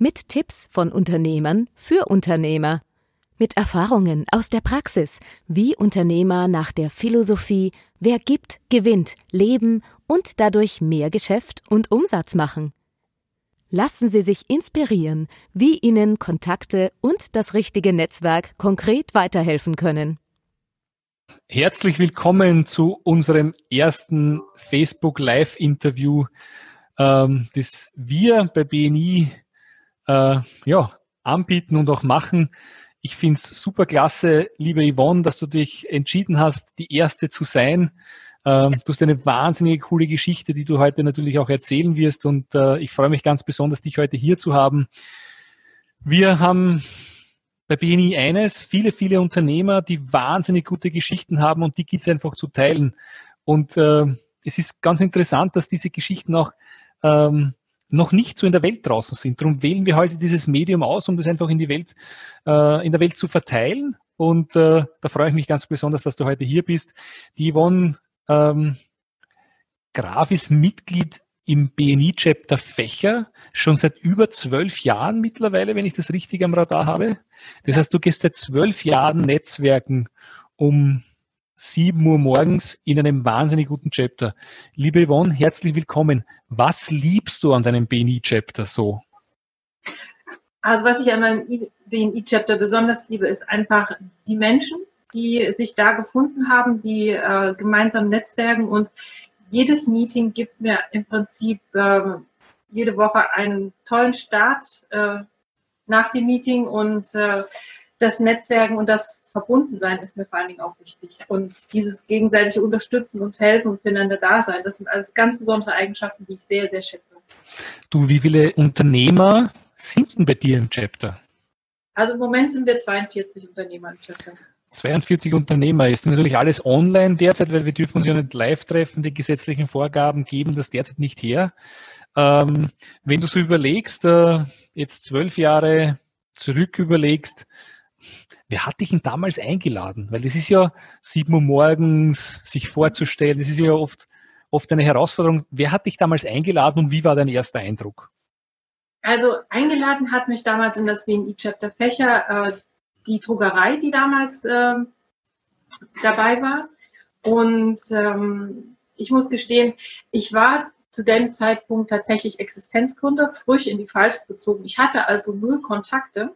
Mit Tipps von Unternehmern für Unternehmer. Mit Erfahrungen aus der Praxis, wie Unternehmer nach der Philosophie Wer gibt, gewinnt, leben und dadurch mehr Geschäft und Umsatz machen. Lassen Sie sich inspirieren, wie Ihnen Kontakte und das richtige Netzwerk konkret weiterhelfen können. Herzlich willkommen zu unserem ersten Facebook Live-Interview, ähm, das wir bei BNI äh, ja, anbieten und auch machen. Ich finde es super klasse, liebe Yvonne, dass du dich entschieden hast, die Erste zu sein. Ähm, du hast eine wahnsinnige coole Geschichte, die du heute natürlich auch erzählen wirst und äh, ich freue mich ganz besonders, dich heute hier zu haben. Wir haben bei BNI eines, viele, viele Unternehmer, die wahnsinnig gute Geschichten haben und die gilt es einfach zu teilen. Und äh, es ist ganz interessant, dass diese Geschichten auch ähm, noch nicht so in der Welt draußen sind. Darum wählen wir heute dieses Medium aus, um das einfach in die Welt, äh, in der Welt zu verteilen. Und äh, da freue ich mich ganz besonders, dass du heute hier bist. Die Yvonne ähm, Graf ist Mitglied im BNI-Chapter Fächer schon seit über zwölf Jahren mittlerweile, wenn ich das richtig am Radar habe. Das heißt, du gehst seit zwölf Jahren Netzwerken, um 7 Uhr morgens in einem wahnsinnig guten Chapter. Liebe Yvonne, herzlich willkommen. Was liebst du an deinem BNI-Chapter so? Also was ich an meinem BNI-Chapter besonders liebe, ist einfach die Menschen, die sich da gefunden haben, die äh, gemeinsam netzwerken und jedes Meeting gibt mir im Prinzip äh, jede Woche einen tollen Start äh, nach dem Meeting und äh, das Netzwerken und das Verbundensein ist mir vor allen Dingen auch wichtig. Und dieses gegenseitige Unterstützen und Helfen und füreinander da sein, das sind alles ganz besondere Eigenschaften, die ich sehr, sehr schätze. Du, wie viele Unternehmer sind denn bei dir im Chapter? Also im Moment sind wir 42 Unternehmer im Chapter. 42 Unternehmer. Ist natürlich alles online derzeit, weil wir dürfen uns ja nicht live treffen. Die gesetzlichen Vorgaben geben das derzeit nicht her. Ähm, wenn du so überlegst, äh, jetzt zwölf Jahre zurück überlegst, Wer hat dich denn damals eingeladen? Weil das ist ja sieben Uhr morgens, sich vorzustellen, das ist ja oft, oft eine Herausforderung. Wer hat dich damals eingeladen und wie war dein erster Eindruck? Also eingeladen hat mich damals in das BNI-Chapter Fächer äh, die Druckerei, die damals äh, dabei war. Und ähm, ich muss gestehen, ich war zu dem Zeitpunkt tatsächlich Existenzgründer, frisch in die Pfalz gezogen. Ich hatte also null Kontakte.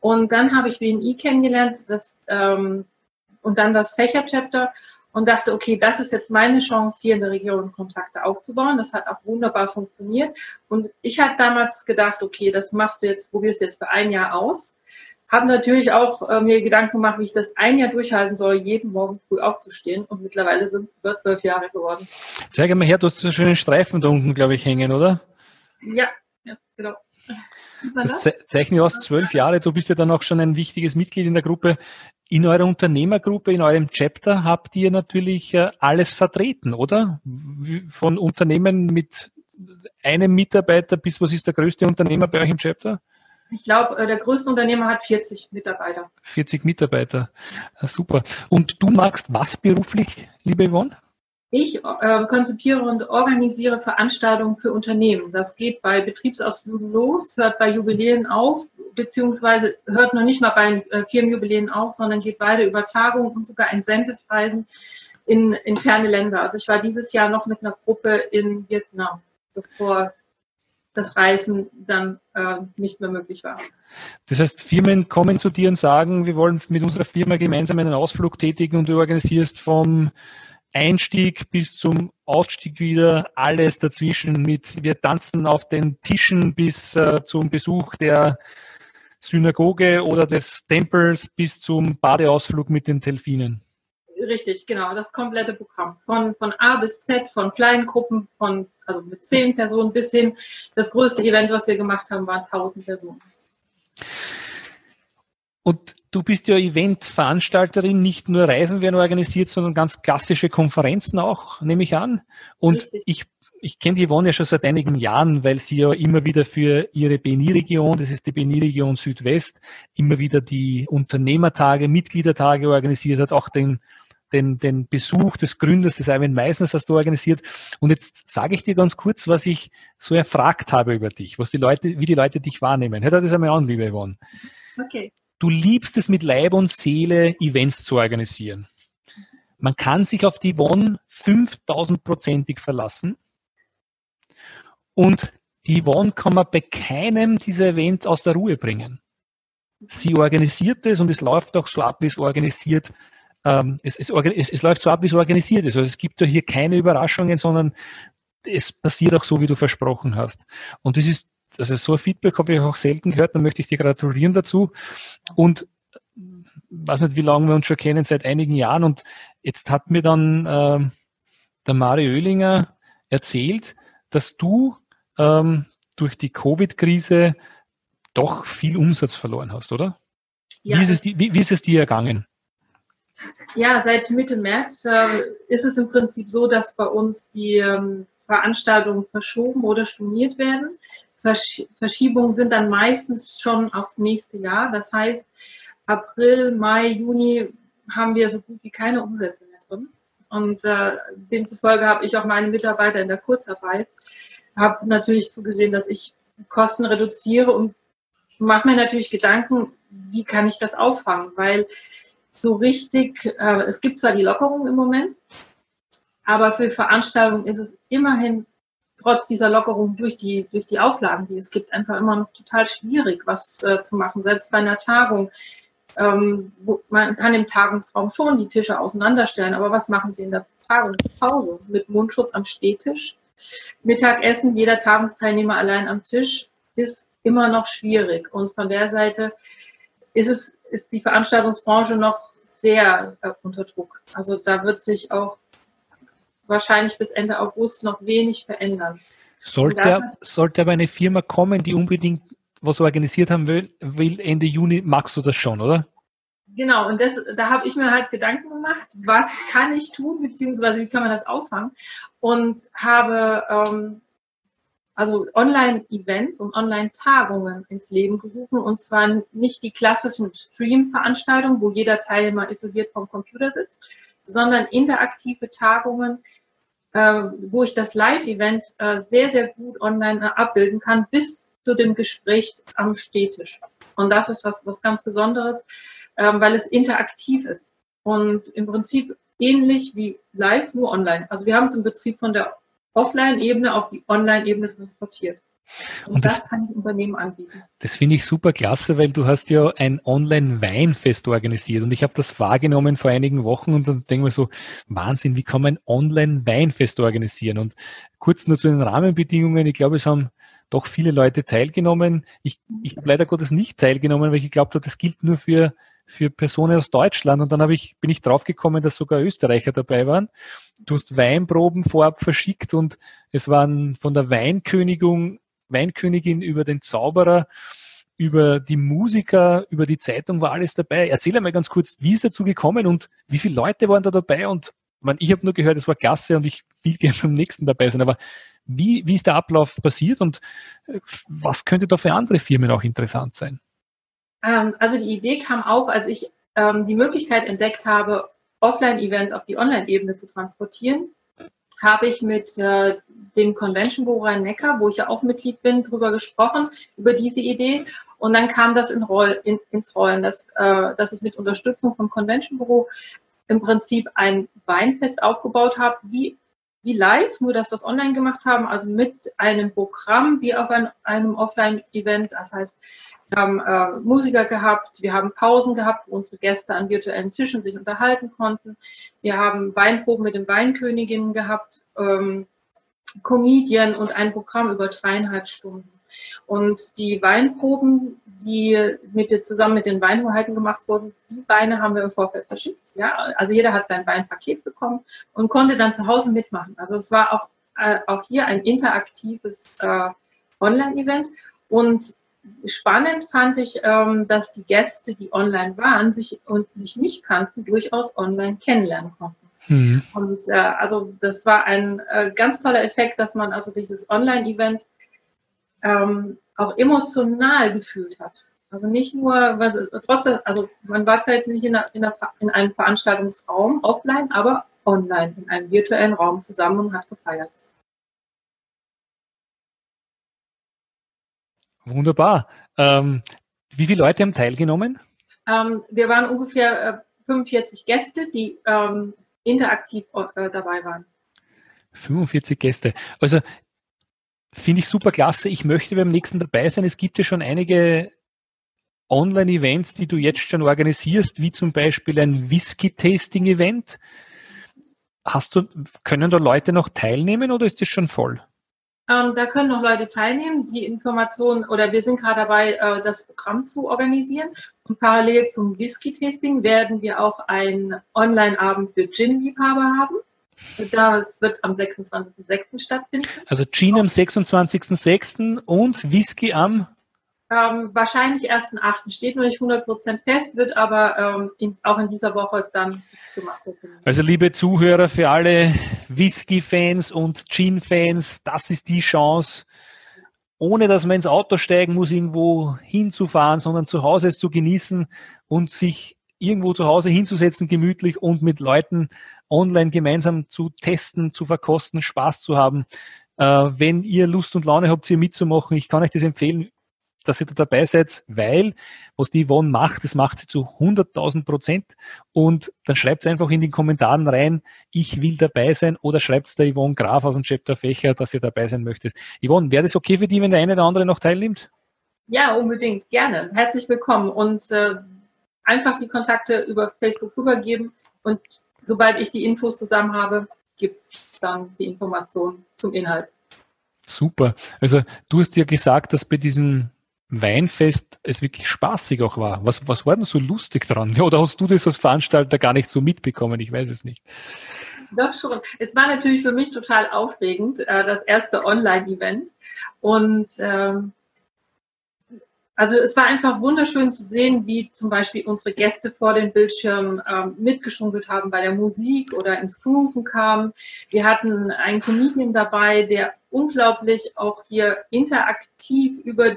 Und dann habe ich BNI kennengelernt das, ähm, und dann das Fächer-Chapter und dachte, okay, das ist jetzt meine Chance, hier in der Region Kontakte aufzubauen. Das hat auch wunderbar funktioniert. Und ich habe damals gedacht, okay, das machst du jetzt, probierst du jetzt für ein Jahr aus. Habe natürlich auch äh, mir Gedanken gemacht, wie ich das ein Jahr durchhalten soll, jeden Morgen früh aufzustehen. Und mittlerweile sind es über zwölf Jahre geworden. Zeig mal her, du hast so schönen Streifen da unten, glaube ich, hängen, oder? Ja, ja genau. Das zeichnet aus zwölf Jahre. Du bist ja dann auch schon ein wichtiges Mitglied in der Gruppe. In eurer Unternehmergruppe, in eurem Chapter habt ihr natürlich äh, alles vertreten, oder? Von Unternehmen mit einem Mitarbeiter bis was ist der größte Unternehmer bei euch im Chapter? Ich glaube, äh, der größte Unternehmer hat 40 Mitarbeiter. 40 Mitarbeiter. Super. Und du magst was beruflich, liebe Yvonne? Ich äh, konzipiere und organisiere Veranstaltungen für Unternehmen. Das geht bei Betriebsausflügen los, hört bei Jubiläen auf, beziehungsweise hört noch nicht mal bei äh, Firmenjubiläen auf, sondern geht weiter über Tagungen und sogar Incentive-Reisen in, in ferne Länder. Also ich war dieses Jahr noch mit einer Gruppe in Vietnam, bevor das Reisen dann äh, nicht mehr möglich war. Das heißt, Firmen kommen zu dir und sagen, wir wollen mit unserer Firma gemeinsam einen Ausflug tätigen und du organisierst vom Einstieg bis zum Ausstieg wieder, alles dazwischen mit, wir tanzen auf den Tischen bis äh, zum Besuch der Synagoge oder des Tempels bis zum Badeausflug mit den Delfinen. Richtig, genau, das komplette Programm. Von, von A bis Z, von kleinen Gruppen, von, also mit zehn Personen bis hin. Das größte Event, was wir gemacht haben, waren 1000 Personen. Und du bist ja Eventveranstalterin, nicht nur Reisen werden organisiert, sondern ganz klassische Konferenzen auch, nehme ich an. Und Richtig. ich ich kenne die Yvonne ja schon seit einigen Jahren, weil sie ja immer wieder für ihre BNI-Region, das ist die BNI-Region Südwest, immer wieder die Unternehmertage, Mitgliedertage organisiert hat, auch den, den, den Besuch des Gründers des Ivan Meisners hast du organisiert. Und jetzt sage ich dir ganz kurz, was ich so erfragt habe über dich, was die Leute, wie die Leute dich wahrnehmen. Hör dir das einmal an, liebe Yvonne. Okay. Du liebst es mit Leib und Seele, Events zu organisieren. Man kann sich auf die Yvonne 5000-prozentig verlassen. Und Yvonne kann man bei keinem dieser Events aus der Ruhe bringen. Sie organisiert es und es läuft auch so ab, wie es organisiert. Ähm, es, es, es, es, läuft so ab, wie es organisiert ist. Also es gibt da hier keine Überraschungen, sondern es passiert auch so, wie du versprochen hast. Und das ist also so ein Feedback habe ich auch selten gehört, da möchte ich dir gratulieren dazu. Und weiß nicht, wie lange wir uns schon kennen, seit einigen Jahren. Und jetzt hat mir dann äh, der Mario Oehlinger erzählt, dass du ähm, durch die Covid-Krise doch viel Umsatz verloren hast, oder? Ja. Wie, ist es, wie, wie ist es dir ergangen? Ja, seit Mitte März äh, ist es im Prinzip so, dass bei uns die ähm, Veranstaltungen verschoben oder storniert werden. Verschiebungen sind dann meistens schon aufs nächste Jahr. Das heißt, April, Mai, Juni haben wir so gut wie keine Umsätze mehr drin. Und äh, demzufolge habe ich auch meine Mitarbeiter in der Kurzarbeit, habe natürlich zugesehen, dass ich Kosten reduziere und mache mir natürlich Gedanken, wie kann ich das auffangen, weil so richtig, äh, es gibt zwar die Lockerung im Moment, aber für Veranstaltungen ist es immerhin trotz dieser Lockerung durch die, durch die Auflagen, die es gibt, einfach immer noch total schwierig, was äh, zu machen. Selbst bei einer Tagung. Ähm, man kann im Tagungsraum schon die Tische auseinanderstellen, aber was machen Sie in der Tagungspause? Mit Mundschutz am Stehtisch? Mittagessen, jeder Tagungsteilnehmer allein am Tisch, ist immer noch schwierig. Und von der Seite ist es, ist die Veranstaltungsbranche noch sehr äh, unter Druck. Also da wird sich auch wahrscheinlich bis Ende August noch wenig verändern. Sollte, sollte aber eine Firma kommen, die unbedingt was organisiert haben will, will Ende Juni, magst du das schon, oder? Genau, und das, da habe ich mir halt Gedanken gemacht, was kann ich tun, beziehungsweise wie kann man das auffangen? Und habe ähm, also Online-Events und Online-Tagungen ins Leben gerufen. Und zwar nicht die klassischen Stream-Veranstaltungen, wo jeder Teilnehmer isoliert vom Computer sitzt, sondern interaktive Tagungen, äh, wo ich das Live-Event äh, sehr, sehr gut online äh, abbilden kann, bis zu dem Gespräch am Städtisch. Und das ist was, was ganz Besonderes, ähm, weil es interaktiv ist und im Prinzip ähnlich wie live, nur online. Also wir haben es im Prinzip von der Offline-Ebene auf die Online-Ebene transportiert. Und, und das, das, kann ich Unternehmen anbieten. Das finde ich super klasse, weil du hast ja ein Online-Weinfest organisiert und ich habe das wahrgenommen vor einigen Wochen und dann denke ich mir so, Wahnsinn, wie kann man ein Online-Weinfest organisieren? Und kurz nur zu den Rahmenbedingungen, ich glaube, es haben doch viele Leute teilgenommen. Ich, ich habe leider Gottes nicht teilgenommen, weil ich geglaubt habe, das gilt nur für, für Personen aus Deutschland. Und dann habe ich, bin ich draufgekommen, dass sogar Österreicher dabei waren. Du hast Weinproben vorab verschickt und es waren von der Weinkönigin Weinkönigin, über den Zauberer, über die Musiker, über die Zeitung war alles dabei. Erzähl einmal ganz kurz, wie ist dazu gekommen und wie viele Leute waren da dabei? Und man, ich habe nur gehört, es war klasse und ich will gerne beim nächsten dabei sein. Aber wie, wie ist der Ablauf passiert und äh, was könnte da für andere Firmen auch interessant sein? Ähm, also die Idee kam auf, als ich ähm, die Möglichkeit entdeckt habe, Offline-Events auf die Online-Ebene zu transportieren habe ich mit äh, dem Convention Büro Rhein-Neckar, wo ich ja auch Mitglied bin, drüber gesprochen, über diese Idee. Und dann kam das in Roll, in, ins Rollen, dass, äh, dass ich mit Unterstützung vom Convention Büro im Prinzip ein Weinfest aufgebaut habe, wie, wie live, nur dass wir es online gemacht haben, also mit einem Programm wie auf ein, einem Offline-Event. Das heißt, wir haben äh, Musiker gehabt, wir haben Pausen gehabt, wo unsere Gäste an virtuellen Tischen sich unterhalten konnten. Wir haben Weinproben mit den Weinköniginnen gehabt, ähm, Comedian und ein Programm über dreieinhalb Stunden. Und die Weinproben, die mit, zusammen mit den Weinhoheiten gemacht wurden, die Weine haben wir im Vorfeld verschickt. Ja? Also jeder hat sein Weinpaket bekommen und konnte dann zu Hause mitmachen. Also es war auch, äh, auch hier ein interaktives äh, Online-Event. Und spannend fand ich, ähm, dass die Gäste, die online waren, sich und sich nicht kannten, durchaus online kennenlernen konnten. Mhm. Und äh, also das war ein äh, ganz toller Effekt, dass man also dieses Online-Event ähm, auch emotional gefühlt hat. Also nicht nur, weil, trotzdem, also man war zwar jetzt nicht in, einer, in, einer, in einem Veranstaltungsraum offline, aber online in einem virtuellen Raum zusammen und hat gefeiert. Wunderbar. Ähm, wie viele Leute haben teilgenommen? Ähm, wir waren ungefähr äh, 45 Gäste, die ähm, interaktiv äh, dabei waren. 45 Gäste. Also finde ich super klasse. Ich möchte beim nächsten dabei sein. Es gibt ja schon einige Online-Events, die du jetzt schon organisierst, wie zum Beispiel ein Whisky-Tasting-Event. Hast du, können da Leute noch teilnehmen oder ist das schon voll? Ähm, da können noch Leute teilnehmen. Die Informationen oder wir sind gerade dabei, äh, das Programm zu organisieren. Und parallel zum Whisky-Tasting werden wir auch einen Online-Abend für Gin-Liebhaber haben. Das wird am 26.06. stattfinden. Also Gin am 26.06. und Whisky am ähm, wahrscheinlich 1.8. steht noch nicht 100% fest, wird aber ähm, in, auch in dieser Woche dann fix gemacht. Also liebe Zuhörer, für alle Whisky-Fans und Gin-Fans, das ist die Chance, ohne dass man ins Auto steigen muss, irgendwo hinzufahren, sondern zu Hause es zu genießen und sich irgendwo zu Hause hinzusetzen, gemütlich und mit Leuten online gemeinsam zu testen, zu verkosten, Spaß zu haben. Äh, wenn ihr Lust und Laune habt, hier mitzumachen, ich kann euch das empfehlen dass ihr da dabei seid, weil was die Yvonne macht, das macht sie zu 100.000 Prozent und dann schreibt einfach in den Kommentaren rein, ich will dabei sein oder schreibt der Yvonne Graf aus dem Chapter Fächer, dass ihr dabei sein möchtet. Yvonne, wäre das okay für dich, wenn der eine oder andere noch teilnimmt? Ja, unbedingt, gerne. Herzlich willkommen und äh, einfach die Kontakte über Facebook rübergeben und sobald ich die Infos zusammen habe, gibt es dann die Informationen zum Inhalt. Super. Also du hast ja gesagt, dass bei diesen Weinfest es wirklich spaßig auch war. Was, was war denn so lustig dran? Oder hast du das als Veranstalter gar nicht so mitbekommen? Ich weiß es nicht. Doch schon. Es war natürlich für mich total aufregend, äh, das erste Online-Event. Und ähm, also es war einfach wunderschön zu sehen, wie zum Beispiel unsere Gäste vor den Bildschirmen ähm, mitgeschunkelt haben bei der Musik oder ins Grooven kamen. Wir hatten einen Comedian dabei, der unglaublich auch hier interaktiv über äh,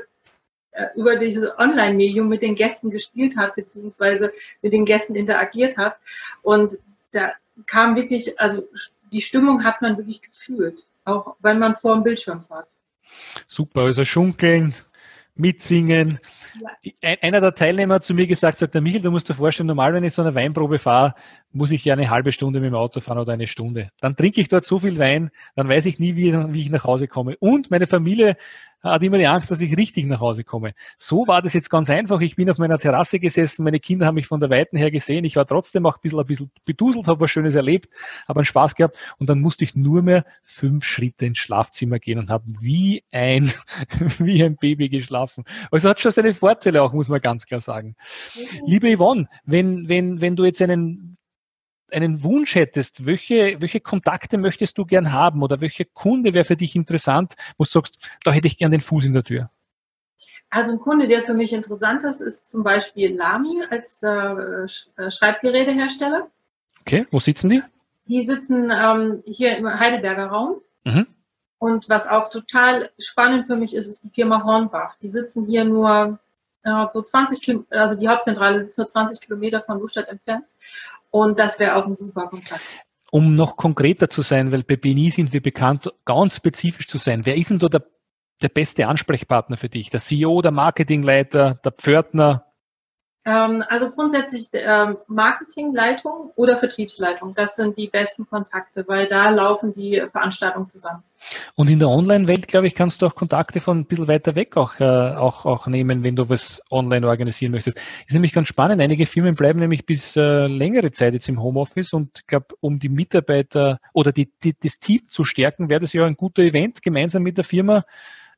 über dieses Online-Medium mit den Gästen gespielt hat, beziehungsweise mit den Gästen interagiert hat. Und da kam wirklich, also die Stimmung hat man wirklich gefühlt, auch wenn man vor dem Bildschirm saß. Super, also schunkeln, mitsingen. Ja. Einer der Teilnehmer hat zu mir gesagt, sagt der Michael, du musst dir vorstellen, normal, wenn ich so eine Weinprobe fahre, muss ich ja eine halbe Stunde mit dem Auto fahren oder eine Stunde. Dann trinke ich dort so viel Wein, dann weiß ich nie, wie, wie ich nach Hause komme. Und meine Familie hat immer die Angst, dass ich richtig nach Hause komme. So war das jetzt ganz einfach. Ich bin auf meiner Terrasse gesessen, meine Kinder haben mich von der Weiten her gesehen. Ich war trotzdem auch ein bisschen, ein bisschen beduselt, habe was Schönes erlebt, habe einen Spaß gehabt und dann musste ich nur mehr fünf Schritte ins Schlafzimmer gehen und habe wie ein, wie ein Baby geschlafen. Also hat schon seine Vorteile auch, muss man ganz klar sagen. Mhm. Liebe Yvonne, wenn, wenn, wenn du jetzt einen einen Wunsch hättest, welche, welche Kontakte möchtest du gern haben oder welche Kunde wäre für dich interessant, wo du sagst, da hätte ich gern den Fuß in der Tür? Also ein Kunde, der für mich interessant ist, ist zum Beispiel Lamy als äh, äh Schreibgerätehersteller. Okay, wo sitzen die? Die sitzen ähm, hier im Heidelberger Raum. Mhm. Und was auch total spannend für mich ist, ist die Firma Hornbach. Die sitzen hier nur äh, so 20 Kilometer, also die Hauptzentrale sitzt nur 20 Kilometer von Lustadt entfernt. Und das wäre auch ein super Kontakt. Um noch konkreter zu sein, weil bei BNI sind wir bekannt, ganz spezifisch zu sein. Wer ist denn da der, der beste Ansprechpartner für dich? Der CEO, der Marketingleiter, der Pförtner? Ähm, also grundsätzlich ähm, Marketingleitung oder Vertriebsleitung, das sind die besten Kontakte, weil da laufen die Veranstaltungen zusammen. Und in der Online-Welt, glaube ich, kannst du auch Kontakte von ein bisschen weiter weg auch, äh, auch, auch nehmen, wenn du was online organisieren möchtest. Ist nämlich ganz spannend. Einige Firmen bleiben nämlich bis äh, längere Zeit jetzt im Homeoffice und ich glaube, um die Mitarbeiter oder die, die, das Team zu stärken, wäre das ja ein guter Event, gemeinsam mit der Firma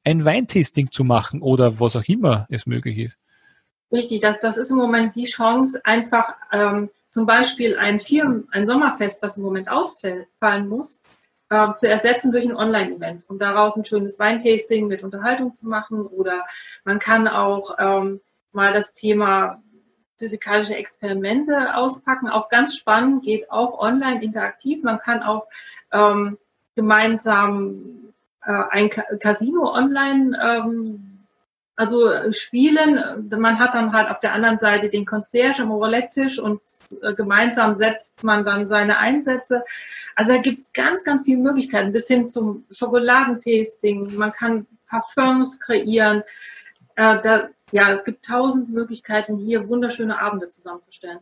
ein Weintasting zu machen oder was auch immer es möglich ist. Richtig, das, das ist im Moment die Chance, einfach ähm, zum Beispiel ein Firmen, ein Sommerfest, was im Moment ausfallen muss, äh, zu ersetzen durch ein Online-Event und daraus ein schönes Weintasting mit Unterhaltung zu machen. Oder man kann auch ähm, mal das Thema physikalische Experimente auspacken. Auch ganz spannend, geht auch online interaktiv. Man kann auch ähm, gemeinsam äh, ein Casino online ähm, also äh, spielen. Man hat dann halt auf der anderen Seite den Concierge am Roulette-Tisch und äh, gemeinsam setzt man dann seine Einsätze. Also da gibt es ganz, ganz viele Möglichkeiten, bis hin zum Schokoladentasting. Man kann Parfums kreieren. Äh, da, ja, es gibt tausend Möglichkeiten, hier wunderschöne Abende zusammenzustellen.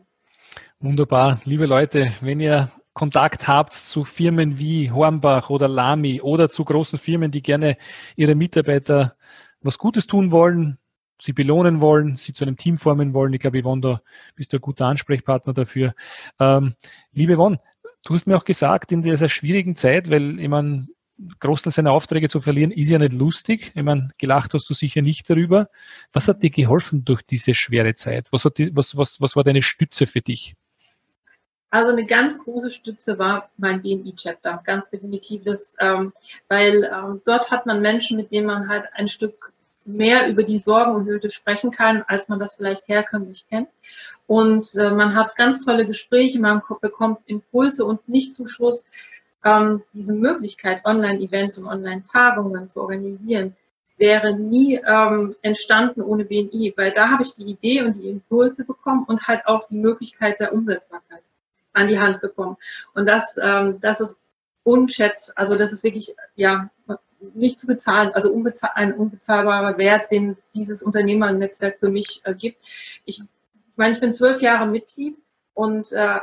Wunderbar. Liebe Leute, wenn ihr Kontakt habt zu Firmen wie Hornbach oder Lamy oder zu großen Firmen, die gerne ihre Mitarbeiter was Gutes tun wollen, sie belohnen wollen, sie zu einem Team formen wollen. Ich glaube, Yvonne, da bist du ein guter Ansprechpartner dafür. Ähm, liebe Yvonne, du hast mir auch gesagt, in dieser schwierigen Zeit, weil ich meine, Großteil seiner Aufträge zu verlieren, ist ja nicht lustig. Ich meine, gelacht hast du sicher nicht darüber. Was hat dir geholfen durch diese schwere Zeit? Was, hat die, was, was, was war deine Stütze für dich? Also eine ganz große Stütze war mein BNI-Chapter, ganz definitiv. Das, ähm, weil ähm, dort hat man Menschen, mit denen man halt ein Stück mehr über die Sorgen und Nöte sprechen kann, als man das vielleicht herkömmlich kennt. Und äh, man hat ganz tolle Gespräche, man bekommt Impulse und nicht zum Schluss ähm, diese Möglichkeit, Online-Events und Online-Tagungen zu organisieren, wäre nie ähm, entstanden ohne BNI, weil da habe ich die Idee und die Impulse bekommen und halt auch die Möglichkeit der Umsetzbarkeit an die Hand bekommen. Und das, ähm, das ist unschätzt, also das ist wirklich, ja, nicht zu bezahlen, also unbezahl ein unbezahlbarer Wert, den dieses Unternehmernetzwerk für mich äh, gibt. Ich meine, ich bin zwölf Jahre Mitglied und äh,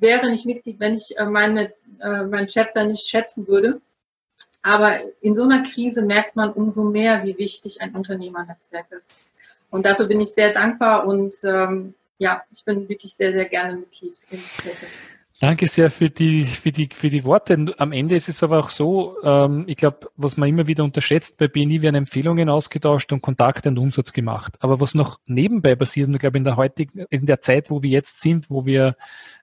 wäre nicht Mitglied, wenn ich äh, meine, äh, mein Chapter nicht schätzen würde. Aber in so einer Krise merkt man umso mehr, wie wichtig ein Unternehmernetzwerk ist. Und dafür bin ich sehr dankbar und ähm, ja, ich bin wirklich sehr, sehr gerne Mitglied in Kirche. Danke sehr für die, für die, für die Worte. Am Ende ist es aber auch so, ähm, ich glaube, was man immer wieder unterschätzt, bei BNI werden Empfehlungen ausgetauscht und Kontakte und Umsatz gemacht. Aber was noch nebenbei passiert, und ich glaube, in der heutigen, in der Zeit, wo wir jetzt sind, wo wir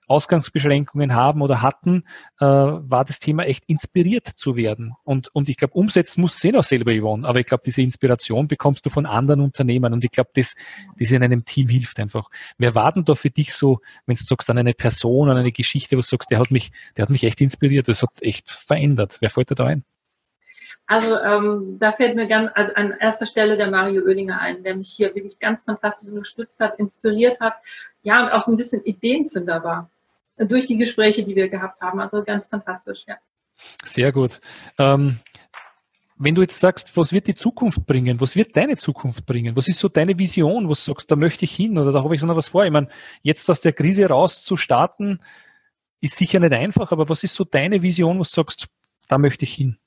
Ausgangsbeschränkungen haben oder hatten, äh, war das Thema echt inspiriert zu werden. Und, und ich glaube, umsetzen musst du eh noch selber, Yvonne, aber ich glaube, diese Inspiration bekommst du von anderen Unternehmern und ich glaube, das, das in einem Team hilft einfach. Wer war denn da für dich so, wenn du sagst, an eine Person, an eine Geschichte, wo du sagst, der hat mich, der hat mich echt inspiriert, das hat echt verändert. Wer fällt dir da ein? Also ähm, da fällt mir ganz also an erster Stelle der Mario Oehlinger ein, der mich hier wirklich ganz fantastisch unterstützt hat, inspiriert hat, ja und auch so ein bisschen Ideenzünder war durch die Gespräche, die wir gehabt haben. Also ganz fantastisch, ja. Sehr gut. Ähm, wenn du jetzt sagst, was wird die Zukunft bringen? Was wird deine Zukunft bringen? Was ist so deine Vision? Was sagst, da möchte ich hin oder da habe ich so noch was vor? Ich meine, jetzt aus der Krise raus zu starten, ist sicher nicht einfach, aber was ist so deine Vision, was du sagst, da möchte ich hin?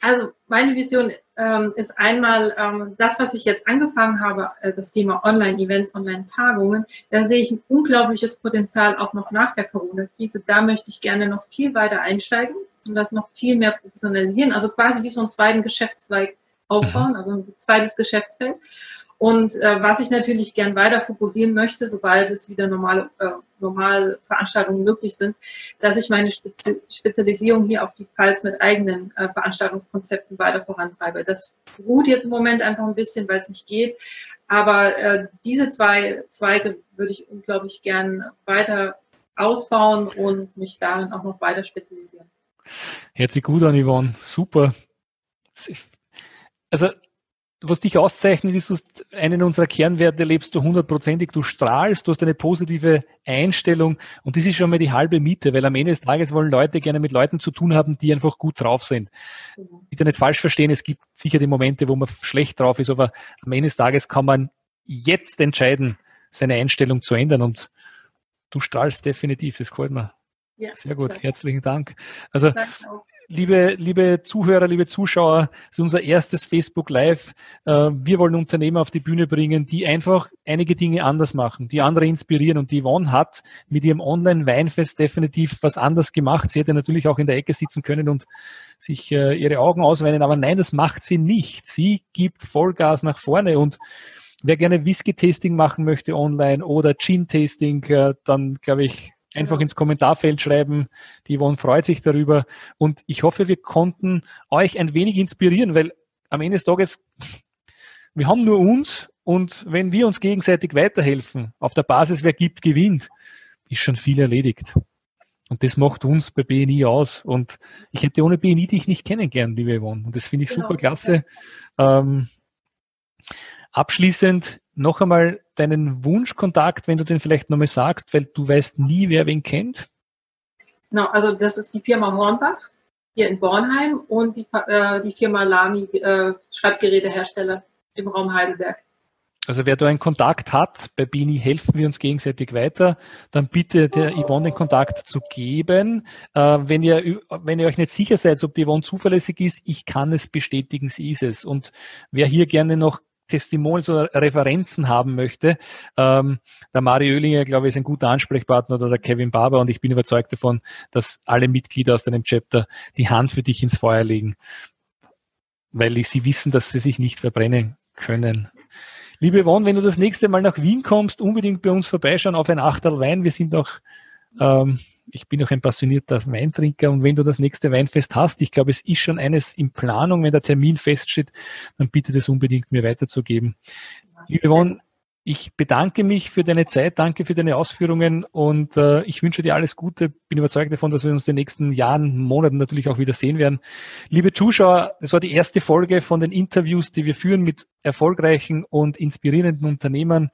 Also meine Vision ähm, ist einmal ähm, das, was ich jetzt angefangen habe, äh, das Thema Online-Events, Online-Tagungen. Da sehe ich ein unglaubliches Potenzial auch noch nach der Corona-Krise. Da möchte ich gerne noch viel weiter einsteigen und das noch viel mehr professionalisieren. Also quasi wie so einen zweiten Geschäftszweig aufbauen, mhm. also ein zweites Geschäftsfeld. Und äh, was ich natürlich gern weiter fokussieren möchte, sobald es wieder normale, äh, normale Veranstaltungen möglich sind, dass ich meine Spezi Spezialisierung hier auf die Pfalz mit eigenen äh, Veranstaltungskonzepten weiter vorantreibe. Das ruht jetzt im Moment einfach ein bisschen, weil es nicht geht. Aber äh, diese zwei Zweige würde ich unglaublich gern weiter ausbauen und mich darin auch noch weiter spezialisieren. Hört sich gut an, Yvonne. Super. Also was dich auszeichnet, ist, dass einen unserer Kernwerte lebst du hundertprozentig, du strahlst, du hast eine positive Einstellung und das ist schon mal die halbe Miete, weil am Ende des Tages wollen Leute gerne mit Leuten zu tun haben, die einfach gut drauf sind. Mhm. Bitte nicht falsch verstehen, es gibt sicher die Momente, wo man schlecht drauf ist, aber am Ende des Tages kann man jetzt entscheiden, seine Einstellung zu ändern und du strahlst definitiv, das gefällt mir. Ja, Sehr gut, herzlichen Dank. Also liebe, liebe Zuhörer, liebe Zuschauer, das ist unser erstes Facebook Live. Äh, wir wollen Unternehmer auf die Bühne bringen, die einfach einige Dinge anders machen, die andere inspirieren. Und die Yvonne hat mit ihrem Online-Weinfest definitiv was anders gemacht. Sie hätte natürlich auch in der Ecke sitzen können und sich äh, ihre Augen ausweinen, aber nein, das macht sie nicht. Sie gibt Vollgas nach vorne und wer gerne Whisky-Tasting machen möchte online oder Gin-Tasting, äh, dann glaube ich, einfach ins Kommentarfeld schreiben. Die Yvonne freut sich darüber. Und ich hoffe, wir konnten euch ein wenig inspirieren, weil am Ende des Tages, wir haben nur uns und wenn wir uns gegenseitig weiterhelfen, auf der Basis, wer gibt, gewinnt, ist schon viel erledigt. Und das macht uns bei BNI aus. Und ich hätte ohne BNI dich nicht kennengelernt, liebe Yvonne. Und das finde ich genau. super klasse. Ähm, abschließend, noch einmal deinen Wunschkontakt, wenn du den vielleicht nochmal sagst, weil du weißt nie, wer wen kennt? Genau, also das ist die Firma Hornbach hier in Bornheim und die, äh, die Firma Lamy, äh, Schreibgerätehersteller im Raum Heidelberg. Also wer da einen Kontakt hat, bei Bini helfen wir uns gegenseitig weiter, dann bitte der Yvonne den Kontakt zu geben. Äh, wenn, ihr, wenn ihr euch nicht sicher seid, ob die Yvonne zuverlässig ist, ich kann es bestätigen, sie ist es. Und wer hier gerne noch Testimonials oder Referenzen haben möchte. Ähm, der Mario Oehlinger, glaube ich, ist ein guter Ansprechpartner oder der Kevin Barber und ich bin überzeugt davon, dass alle Mitglieder aus deinem Chapter die Hand für dich ins Feuer legen, weil sie wissen, dass sie sich nicht verbrennen können. Liebe Yvonne, wenn du das nächste Mal nach Wien kommst, unbedingt bei uns vorbeischauen auf ein Achterl Wein. Wir sind noch ähm, ich bin auch ein passionierter Weintrinker und wenn du das nächste Weinfest hast, ich glaube, es ist schon eines in Planung, wenn der Termin feststeht, dann bitte das unbedingt mir weiterzugeben. Liebe Yvonne, ich bedanke mich für deine Zeit, danke für deine Ausführungen und äh, ich wünsche dir alles Gute. Bin überzeugt davon, dass wir uns in den nächsten Jahren, Monaten natürlich auch wieder sehen werden. Liebe Zuschauer, das war die erste Folge von den Interviews, die wir führen mit erfolgreichen und inspirierenden Unternehmern.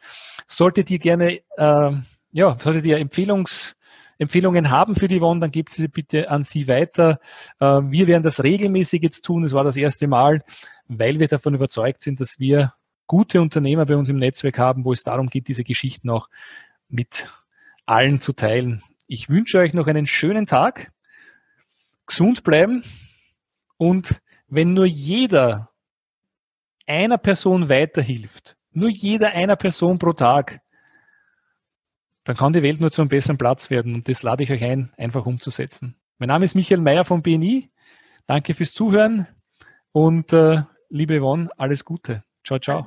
Solltet ihr gerne, äh, ja, solltet ihr Empfehlungs Empfehlungen haben für die Won, dann gebt sie bitte an sie weiter. Äh, wir werden das regelmäßig jetzt tun. Es war das erste Mal, weil wir davon überzeugt sind, dass wir gute Unternehmer bei uns im Netzwerk haben, wo es darum geht, diese Geschichten auch mit allen zu teilen. Ich wünsche euch noch einen schönen Tag, gesund bleiben und wenn nur jeder einer Person weiterhilft, nur jeder einer Person pro Tag, dann kann die Welt nur zu einem besseren Platz werden. Und das lade ich euch ein, einfach umzusetzen. Mein Name ist Michael Mayer von BNI. Danke fürs Zuhören und äh, liebe Yvonne, alles Gute. Ciao, ciao.